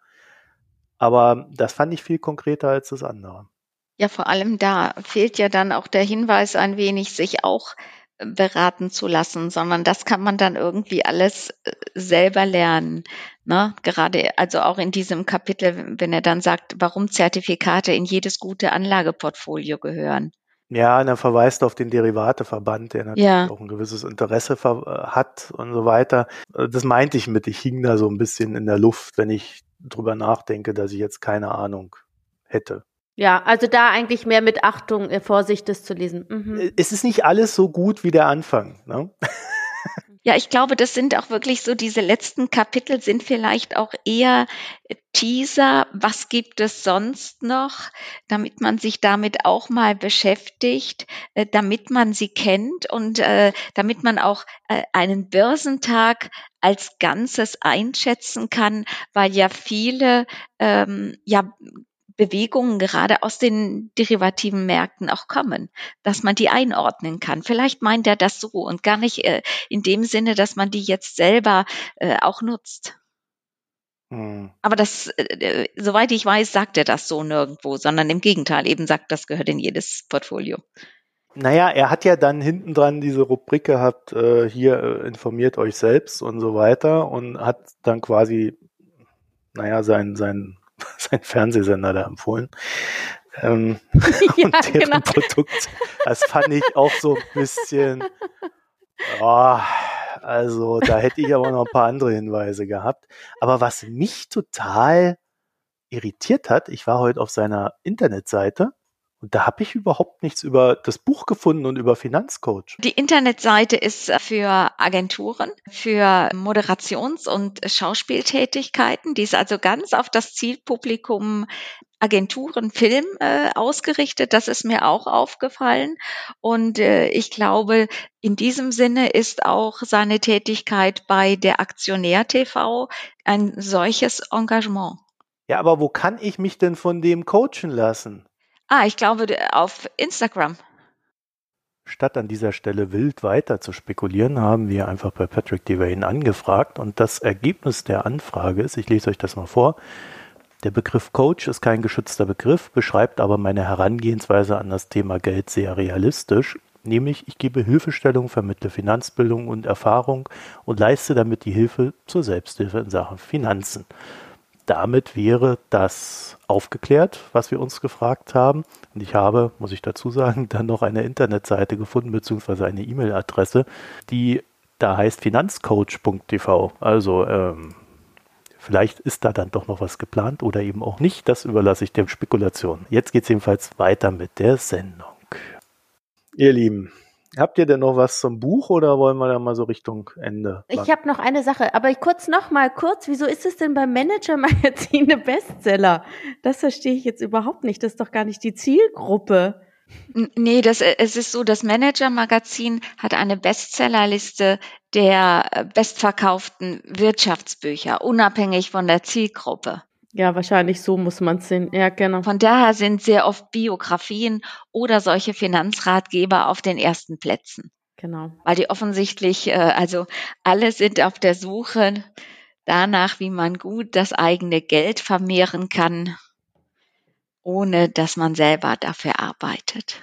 S1: Aber das fand ich viel konkreter als das andere.
S2: Ja, vor allem da fehlt ja dann auch der Hinweis ein wenig, sich auch äh, beraten zu lassen, sondern das kann man dann irgendwie alles äh, selber lernen. Ne? Gerade also auch in diesem Kapitel, wenn er dann sagt, warum Zertifikate in jedes gute Anlageportfolio gehören.
S1: Ja, und er verweist auf den Derivateverband, der natürlich ja. auch ein gewisses Interesse äh, hat und so weiter. Äh, das meinte ich mit, ich hing da so ein bisschen in der Luft, wenn ich drüber nachdenke, dass ich jetzt keine Ahnung hätte.
S3: Ja, also da eigentlich mehr mit Achtung, äh, Vorsicht, das zu lesen.
S1: Mhm. Es ist nicht alles so gut wie der Anfang. Ne?
S2: Ja, ich glaube, das sind auch wirklich so diese letzten Kapitel sind vielleicht auch eher Teaser. Was gibt es sonst noch, damit man sich damit auch mal beschäftigt, äh, damit man sie kennt und äh, damit man auch äh, einen Börsentag als Ganzes einschätzen kann, weil ja viele ähm, ja Bewegungen gerade aus den derivativen Märkten auch kommen, dass man die einordnen kann. Vielleicht meint er das so und gar nicht äh, in dem Sinne, dass man die jetzt selber äh, auch nutzt. Hm. Aber das, äh, äh, soweit ich weiß, sagt er das so nirgendwo, sondern im Gegenteil, eben sagt, das gehört in jedes Portfolio.
S1: Naja, er hat ja dann hinten dran diese Rubrik gehabt, äh, hier äh, informiert euch selbst und so weiter und hat dann quasi, naja, sein, sein sein Fernsehsender da empfohlen. Ähm, ja, und deren genau. Produkt, das fand ich auch so ein bisschen, oh, also da hätte ich aber noch ein paar andere Hinweise gehabt. Aber was mich total irritiert hat, ich war heute auf seiner Internetseite und da habe ich überhaupt nichts über das Buch gefunden und über Finanzcoach.
S2: Die Internetseite ist für Agenturen, für Moderations- und Schauspieltätigkeiten. Die ist also ganz auf das Zielpublikum Agenturen, Film äh, ausgerichtet. Das ist mir auch aufgefallen. Und äh, ich glaube, in diesem Sinne ist auch seine Tätigkeit bei der Aktionär TV ein solches Engagement.
S1: Ja, aber wo kann ich mich denn von dem coachen lassen?
S2: Ah, ich glaube auf Instagram.
S1: Statt an dieser Stelle wild weiter zu spekulieren, haben wir einfach bei Patrick Devane angefragt. Und das Ergebnis der Anfrage ist, ich lese euch das mal vor, der Begriff Coach ist kein geschützter Begriff, beschreibt aber meine Herangehensweise an das Thema Geld sehr realistisch, nämlich ich gebe Hilfestellung, vermittle Finanzbildung und Erfahrung und leiste damit die Hilfe zur Selbsthilfe in Sachen Finanzen damit wäre das aufgeklärt, was wir uns gefragt haben. Und ich habe, muss ich dazu sagen, dann noch eine Internetseite gefunden, beziehungsweise eine E-Mail-Adresse, die da heißt finanzcoach.tv. Also ähm, vielleicht ist da dann doch noch was geplant oder eben auch nicht. Das überlasse ich der Spekulation. Jetzt geht es jedenfalls weiter mit der Sendung. Ihr Lieben, Habt ihr denn noch was zum Buch oder wollen wir da mal so Richtung Ende?
S3: Ich habe noch eine Sache, aber kurz noch mal kurz, wieso ist es denn beim Manager-Magazin eine Bestseller? Das verstehe ich jetzt überhaupt nicht. Das ist doch gar nicht die Zielgruppe.
S2: Nee, das, äh, es ist so, das Manager-Magazin hat eine Bestsellerliste der äh, bestverkauften Wirtschaftsbücher, unabhängig von der Zielgruppe.
S3: Ja, wahrscheinlich so muss man es sehen. Ja, genau.
S2: Von daher sind sehr oft Biografien oder solche Finanzratgeber auf den ersten Plätzen.
S3: Genau.
S2: Weil die offensichtlich, äh, also alle sind auf der Suche danach, wie man gut das eigene Geld vermehren kann, ohne dass man selber dafür arbeitet.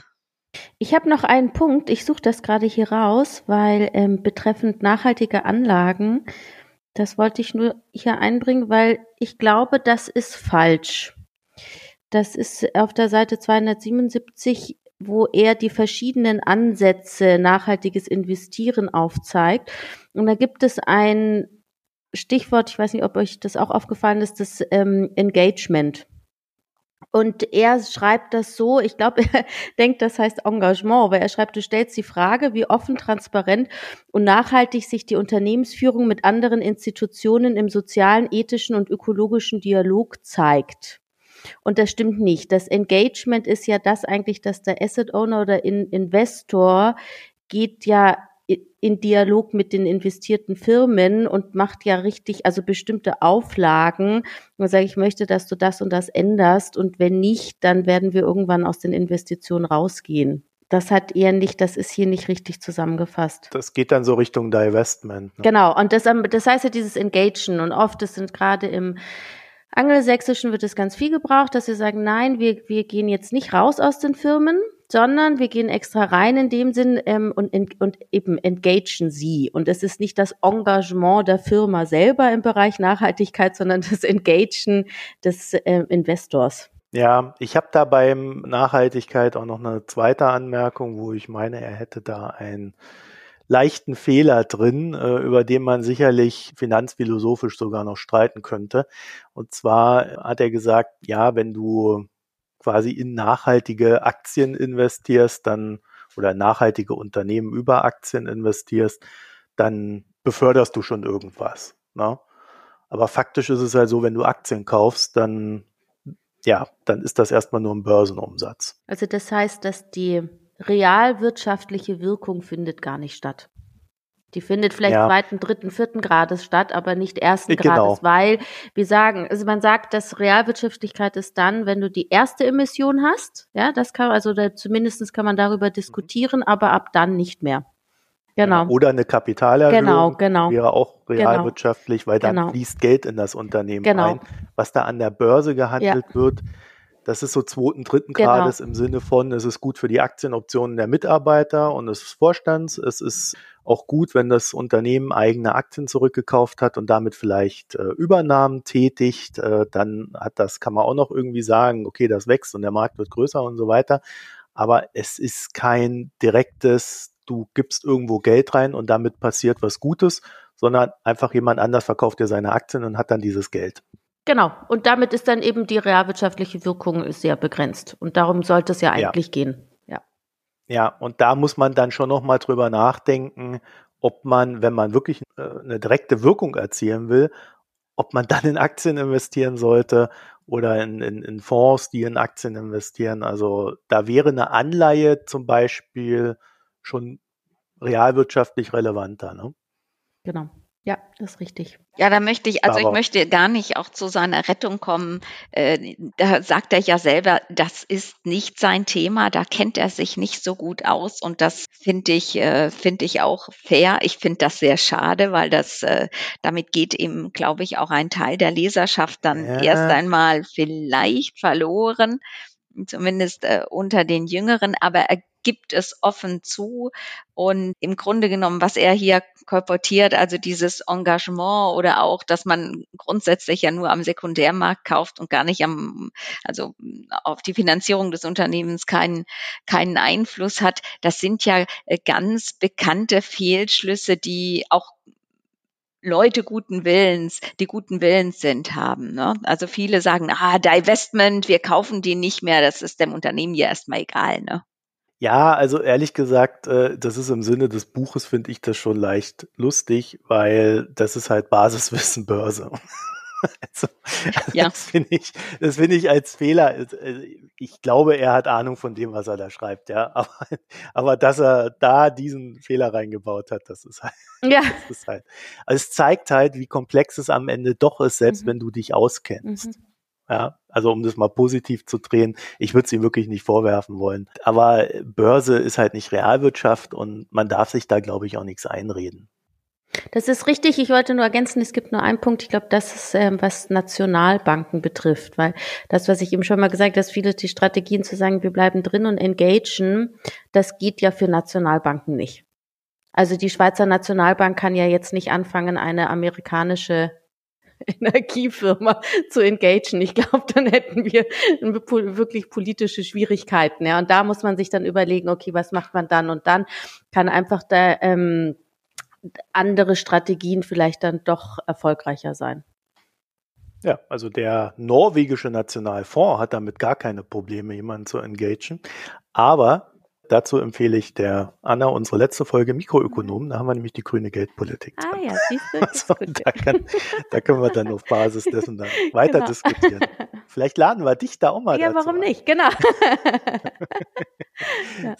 S3: Ich habe noch einen Punkt, ich suche das gerade hier raus, weil ähm, betreffend nachhaltige Anlagen das wollte ich nur hier einbringen, weil ich glaube, das ist falsch. Das ist auf der Seite 277, wo er die verschiedenen Ansätze nachhaltiges Investieren aufzeigt. Und da gibt es ein Stichwort, ich weiß nicht, ob euch das auch aufgefallen ist, das ähm, Engagement. Und er schreibt das so, ich glaube, er denkt, das heißt Engagement, weil er schreibt, du stellst die Frage, wie offen, transparent und nachhaltig sich die Unternehmensführung mit anderen Institutionen im sozialen, ethischen und ökologischen Dialog zeigt. Und das stimmt nicht. Das Engagement ist ja das eigentlich, dass der Asset Owner oder Investor geht ja in Dialog mit den investierten Firmen und macht ja richtig, also bestimmte Auflagen und sage, ich möchte, dass du das und das änderst und wenn nicht, dann werden wir irgendwann aus den Investitionen rausgehen. Das hat eher nicht, das ist hier nicht richtig zusammengefasst.
S1: Das geht dann so Richtung Divestment.
S3: Ne? Genau, und das, das heißt ja dieses Engagen und oft, das sind gerade im Angelsächsischen wird es ganz viel gebraucht, dass sie sagen, nein, wir, wir gehen jetzt nicht raus aus den Firmen, sondern wir gehen extra rein in dem Sinn ähm, und, und eben engagen sie. Und es ist nicht das Engagement der Firma selber im Bereich Nachhaltigkeit, sondern das Engagen des äh, Investors.
S1: Ja, ich habe da beim Nachhaltigkeit auch noch eine zweite Anmerkung, wo ich meine, er hätte da einen leichten Fehler drin, äh, über den man sicherlich finanzphilosophisch sogar noch streiten könnte. Und zwar hat er gesagt, ja, wenn du quasi in nachhaltige Aktien investierst, dann oder nachhaltige Unternehmen über Aktien investierst, dann beförderst du schon irgendwas. Ne? Aber faktisch ist es halt so, wenn du Aktien kaufst, dann ja, dann ist das erstmal nur ein Börsenumsatz.
S3: Also das heißt, dass die realwirtschaftliche Wirkung findet gar nicht statt. Die findet vielleicht ja. zweiten, dritten, vierten Grades statt, aber nicht ersten genau. Grades, weil wir sagen, also man sagt, dass Realwirtschaftlichkeit ist dann, wenn du die erste Emission hast. Ja, das kann, also da, zumindest kann man darüber mhm. diskutieren, aber ab dann nicht mehr. Genau.
S1: Oder eine Kapitalerhöhung
S3: genau, genau.
S1: wäre auch genau. realwirtschaftlich, weil dann genau. fließt Geld in das Unternehmen genau. ein. Was da an der Börse gehandelt ja. wird, das ist so zweiten, dritten genau. Grades im Sinne von, es ist gut für die Aktienoptionen der Mitarbeiter und des Vorstands. Es ist auch gut, wenn das Unternehmen eigene Aktien zurückgekauft hat und damit vielleicht äh, Übernahmen tätigt. Äh, dann hat das, kann man auch noch irgendwie sagen, okay, das wächst und der Markt wird größer und so weiter. Aber es ist kein direktes, du gibst irgendwo Geld rein und damit passiert was Gutes, sondern einfach jemand anders verkauft dir seine Aktien und hat dann dieses Geld.
S3: Genau. Und damit ist dann eben die realwirtschaftliche Wirkung sehr begrenzt. Und darum sollte es ja eigentlich ja. gehen. Ja.
S1: Ja, und da muss man dann schon nochmal drüber nachdenken, ob man, wenn man wirklich äh, eine direkte Wirkung erzielen will, ob man dann in Aktien investieren sollte oder in, in, in Fonds, die in Aktien investieren. Also da wäre eine Anleihe zum Beispiel schon realwirtschaftlich relevanter. Ne?
S3: Genau. Ja, das ist richtig.
S2: Ja, da möchte ich, also ich möchte gar nicht auch zu seiner Rettung kommen. Äh, da sagt er ja selber, das ist nicht sein Thema, da kennt er sich nicht so gut aus und das finde ich, äh, finde ich auch fair. Ich finde das sehr schade, weil das, äh, damit geht ihm, glaube ich, auch ein Teil der Leserschaft dann ja. erst einmal vielleicht verloren zumindest äh, unter den Jüngeren, aber er gibt es offen zu. Und im Grunde genommen, was er hier kolportiert, also dieses Engagement oder auch, dass man grundsätzlich ja nur am Sekundärmarkt kauft und gar nicht am, also auf die Finanzierung des Unternehmens keinen, keinen Einfluss hat, das sind ja äh, ganz bekannte Fehlschlüsse, die auch Leute guten Willens, die guten Willens sind, haben. Ne? Also viele sagen, ah, Divestment, wir kaufen die nicht mehr, das ist dem Unternehmen ja erstmal egal. Ne?
S1: Ja, also ehrlich gesagt, äh, das ist im Sinne des Buches, finde ich das schon leicht lustig, weil das ist halt Basiswissen Börse. also, ja. Das finde ich, das finde ich als Fehler. Äh, ich glaube, er hat Ahnung von dem, was er da schreibt, ja. Aber, aber dass er da diesen Fehler reingebaut hat, das ist halt, ja. das ist halt. Also es zeigt halt, wie komplex es am Ende doch ist, selbst mhm. wenn du dich auskennst. Mhm. Ja, also um das mal positiv zu drehen, ich würde es ihm wirklich nicht vorwerfen wollen. Aber Börse ist halt nicht Realwirtschaft und man darf sich da, glaube ich, auch nichts einreden.
S3: Das ist richtig. Ich wollte nur ergänzen, es gibt nur einen Punkt. Ich glaube, das ist, ähm, was Nationalbanken betrifft, weil das, was ich eben schon mal gesagt habe, dass viele die Strategien zu sagen, wir bleiben drin und engagen, das geht ja für Nationalbanken nicht. Also die Schweizer Nationalbank kann ja jetzt nicht anfangen, eine amerikanische Energiefirma zu engagen. Ich glaube, dann hätten wir wirklich politische Schwierigkeiten. Ja, und da muss man sich dann überlegen, okay, was macht man dann? Und dann kann einfach da ähm, andere Strategien vielleicht dann doch erfolgreicher sein.
S1: Ja, also der norwegische Nationalfonds hat damit gar keine Probleme, jemanden zu engagen. Aber Dazu empfehle ich der Anna unsere letzte Folge Mikroökonomen. Da haben wir nämlich die grüne Geldpolitik.
S3: Ah ja, siehst du,
S1: also, da, kann, da, können wir dann auf Basis dessen dann weiter genau. diskutieren. Vielleicht laden wir dich da auch mal
S3: Ja, warum ein. nicht? Genau.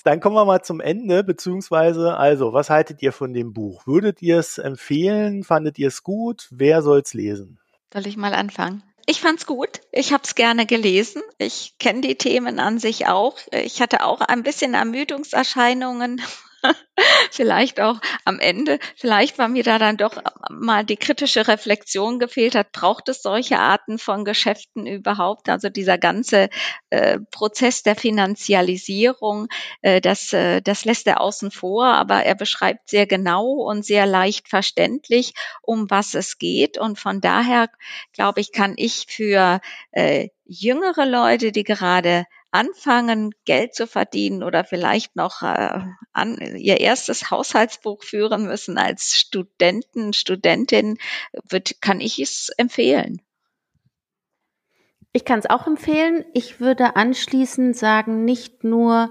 S1: Dann kommen wir mal zum Ende, beziehungsweise, also, was haltet ihr von dem Buch? Würdet ihr es empfehlen? Fandet ihr es gut? Wer soll es lesen?
S2: Soll ich mal anfangen? Ich fand's gut. Ich habe es gerne gelesen. Ich kenne die Themen an sich auch. Ich hatte auch ein bisschen Ermüdungserscheinungen vielleicht auch am Ende, vielleicht war mir da dann doch mal die kritische Reflexion gefehlt hat, braucht es solche Arten von Geschäften überhaupt? Also dieser ganze äh, Prozess der Finanzialisierung, äh, das, äh, das lässt er außen vor, aber er beschreibt sehr genau und sehr leicht verständlich, um was es geht. Und von daher, glaube ich, kann ich für äh, jüngere Leute, die gerade anfangen, Geld zu verdienen oder vielleicht noch äh, an, ihr erstes Haushaltsbuch führen müssen als Studenten, Studentin, wird, kann ich es empfehlen.
S3: Ich kann es auch empfehlen. Ich würde anschließend sagen, nicht nur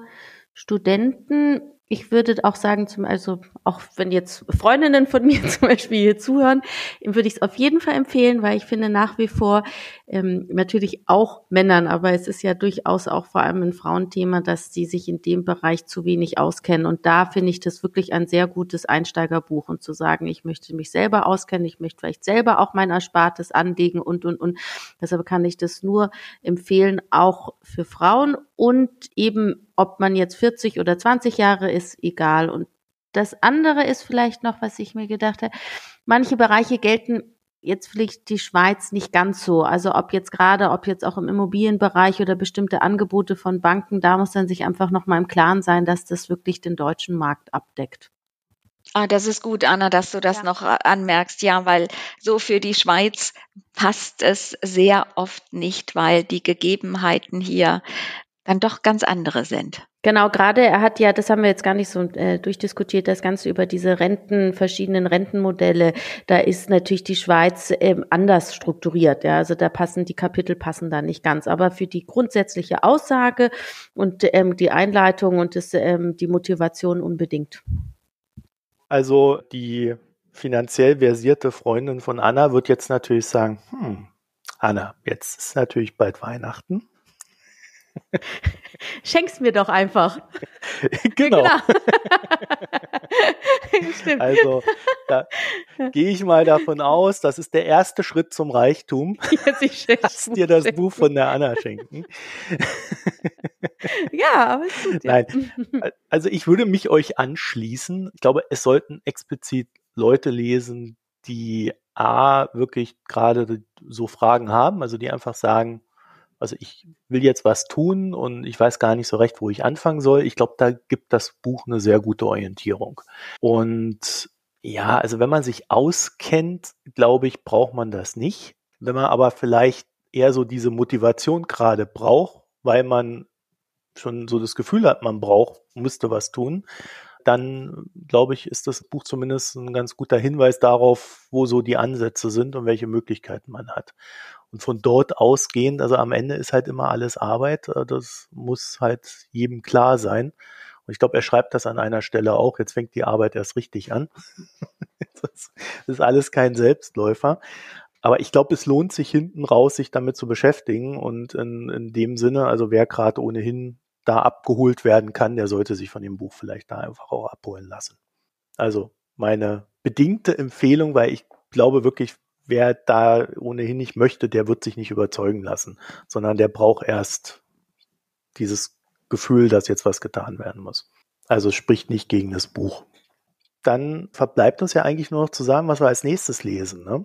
S3: Studenten, ich würde auch sagen, zum, also auch wenn jetzt Freundinnen von mir zum Beispiel hier zuhören, würde ich es auf jeden Fall empfehlen, weil ich finde nach wie vor ähm, natürlich auch Männern, aber es ist ja durchaus auch vor allem ein Frauenthema, dass sie sich in dem Bereich zu wenig auskennen. Und da finde ich das wirklich ein sehr gutes Einsteigerbuch und zu sagen, ich möchte mich selber auskennen, ich möchte vielleicht selber auch mein Erspartes anlegen und, und, und. Deshalb kann ich das nur empfehlen, auch für Frauen und eben ob man jetzt 40 oder 20 Jahre ist, egal. Und das andere ist vielleicht noch, was ich mir gedacht habe, manche Bereiche gelten jetzt vielleicht die Schweiz nicht ganz so. Also ob jetzt gerade, ob jetzt auch im Immobilienbereich oder bestimmte Angebote von Banken, da muss dann sich einfach noch mal im Klaren sein, dass das wirklich den deutschen Markt abdeckt.
S2: Ah, das ist gut, Anna, dass du das ja. noch anmerkst. Ja, weil so für die Schweiz passt es sehr oft nicht, weil die Gegebenheiten hier dann doch ganz andere sind.
S3: Genau, gerade er hat ja, das haben wir jetzt gar nicht so äh, durchdiskutiert, das Ganze über diese Renten, verschiedenen Rentenmodelle. Da ist natürlich die Schweiz ähm, anders strukturiert. Ja, also da passen die Kapitel passen da nicht ganz. Aber für die grundsätzliche Aussage und ähm, die Einleitung und das, ähm, die Motivation unbedingt.
S1: Also die finanziell versierte Freundin von Anna wird jetzt natürlich sagen, hm, Anna, jetzt ist natürlich bald Weihnachten.
S3: Schenk's mir doch einfach.
S1: genau. genau. also da gehe ich mal davon aus, das ist der erste Schritt zum Reichtum. Ja, Lass dir das. Buch von der Anna schenken.
S3: ja, aber ist gut.
S1: Ja. Nein, also ich würde mich euch anschließen. Ich glaube, es sollten explizit Leute lesen, die A, wirklich gerade so Fragen haben, also die einfach sagen, also ich will jetzt was tun und ich weiß gar nicht so recht, wo ich anfangen soll. Ich glaube, da gibt das Buch eine sehr gute Orientierung. Und ja, also wenn man sich auskennt, glaube ich, braucht man das nicht. Wenn man aber vielleicht eher so diese Motivation gerade braucht, weil man schon so das Gefühl hat, man braucht, müsste was tun, dann glaube ich, ist das Buch zumindest ein ganz guter Hinweis darauf, wo so die Ansätze sind und welche Möglichkeiten man hat. Und von dort ausgehend, also am Ende ist halt immer alles Arbeit. Äh, das muss halt jedem klar sein. Und ich glaube, er schreibt das an einer Stelle auch. Jetzt fängt die Arbeit erst richtig an. das ist alles kein Selbstläufer. Aber ich glaube, es lohnt sich hinten raus, sich damit zu beschäftigen. Und in, in dem Sinne, also wer gerade ohnehin da abgeholt werden kann, der sollte sich von dem Buch vielleicht da einfach auch abholen lassen. Also meine bedingte Empfehlung, weil ich glaube wirklich, wer da ohnehin nicht möchte, der wird sich nicht überzeugen lassen, sondern der braucht erst dieses Gefühl, dass jetzt was getan werden muss. Also spricht nicht gegen das Buch. Dann verbleibt uns ja eigentlich nur noch zu sagen, was wir als nächstes lesen. Ne?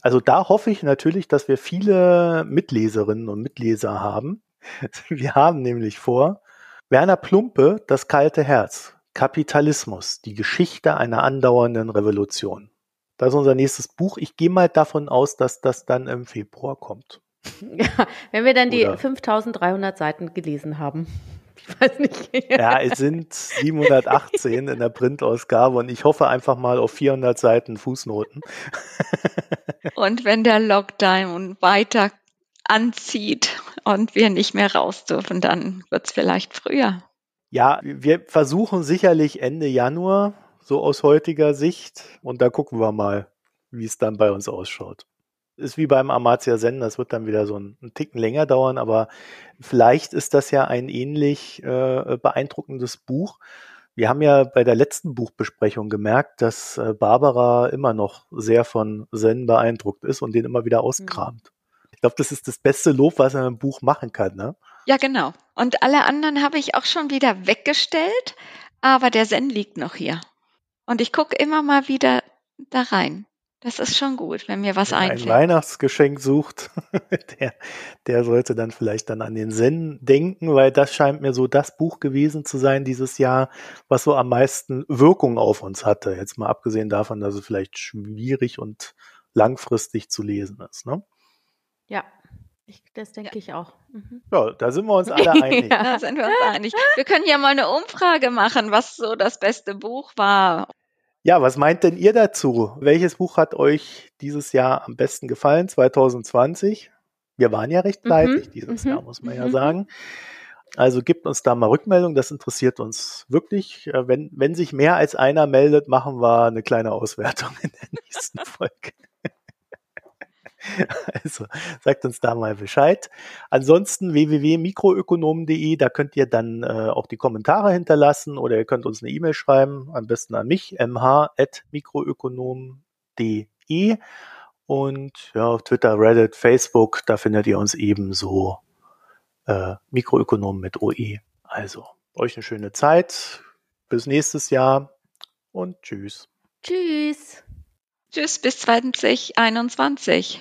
S1: Also da hoffe ich natürlich, dass wir viele Mitleserinnen und Mitleser haben. Wir haben nämlich vor, Werner Plumpe, Das kalte Herz, Kapitalismus, die Geschichte einer andauernden Revolution. Das ist unser nächstes Buch. Ich gehe mal davon aus, dass das dann im Februar kommt.
S3: Ja, wenn wir dann die 5300 Seiten gelesen haben. Ich weiß nicht.
S1: Ja, es sind 718 in der Printausgabe und ich hoffe einfach mal auf 400 Seiten Fußnoten.
S2: Und wenn der Lockdown weiter anzieht und wir nicht mehr raus dürfen, dann wird es vielleicht früher.
S1: Ja, wir versuchen sicherlich Ende Januar so aus heutiger Sicht. Und da gucken wir mal, wie es dann bei uns ausschaut. Ist wie beim Amartya Sen, das wird dann wieder so ein, ein Ticken länger dauern, aber vielleicht ist das ja ein ähnlich äh, beeindruckendes Buch. Wir haben ja bei der letzten Buchbesprechung gemerkt, dass äh, Barbara immer noch sehr von Zen beeindruckt ist und den immer wieder auskramt. Ich glaube, das ist das beste Lob, was er im Buch machen kann, ne?
S2: Ja, genau. Und alle anderen habe ich auch schon wieder weggestellt, aber der Zen liegt noch hier. Und ich gucke immer mal wieder da rein. Das ist schon gut, wenn mir was wenn einfällt.
S1: Ein Weihnachtsgeschenk sucht, der, der sollte dann vielleicht dann an den Zen denken, weil das scheint mir so das Buch gewesen zu sein dieses Jahr, was so am meisten Wirkung auf uns hatte. Jetzt mal abgesehen davon, dass es vielleicht schwierig und langfristig zu lesen ist. Ne?
S3: Ja, ich, das denke ich auch. Mhm.
S1: Ja, da sind wir uns alle einig. ja,
S2: da sind wir uns einig. Wir können ja mal eine Umfrage machen, was so das beste Buch war.
S1: Ja, was meint denn ihr dazu? Welches Buch hat euch dieses Jahr am besten gefallen, 2020? Wir waren ja recht fleißig mhm. dieses mhm. Jahr, muss man ja mhm. sagen. Also gibt uns da mal Rückmeldung, das interessiert uns wirklich. Äh, wenn, wenn sich mehr als einer meldet, machen wir eine kleine Auswertung in der nächsten Folge. Also sagt uns da mal Bescheid. Ansonsten www.mikroökonomen.de, da könnt ihr dann äh, auch die Kommentare hinterlassen oder ihr könnt uns eine E-Mail schreiben, am besten an mich, mh.mikroökonom.de und ja, auf Twitter, Reddit, Facebook, da findet ihr uns ebenso äh, Mikroökonomen mit OE. Also, euch eine schöne Zeit. Bis nächstes Jahr und tschüss.
S3: Tschüss.
S2: Tschüss bis 2021.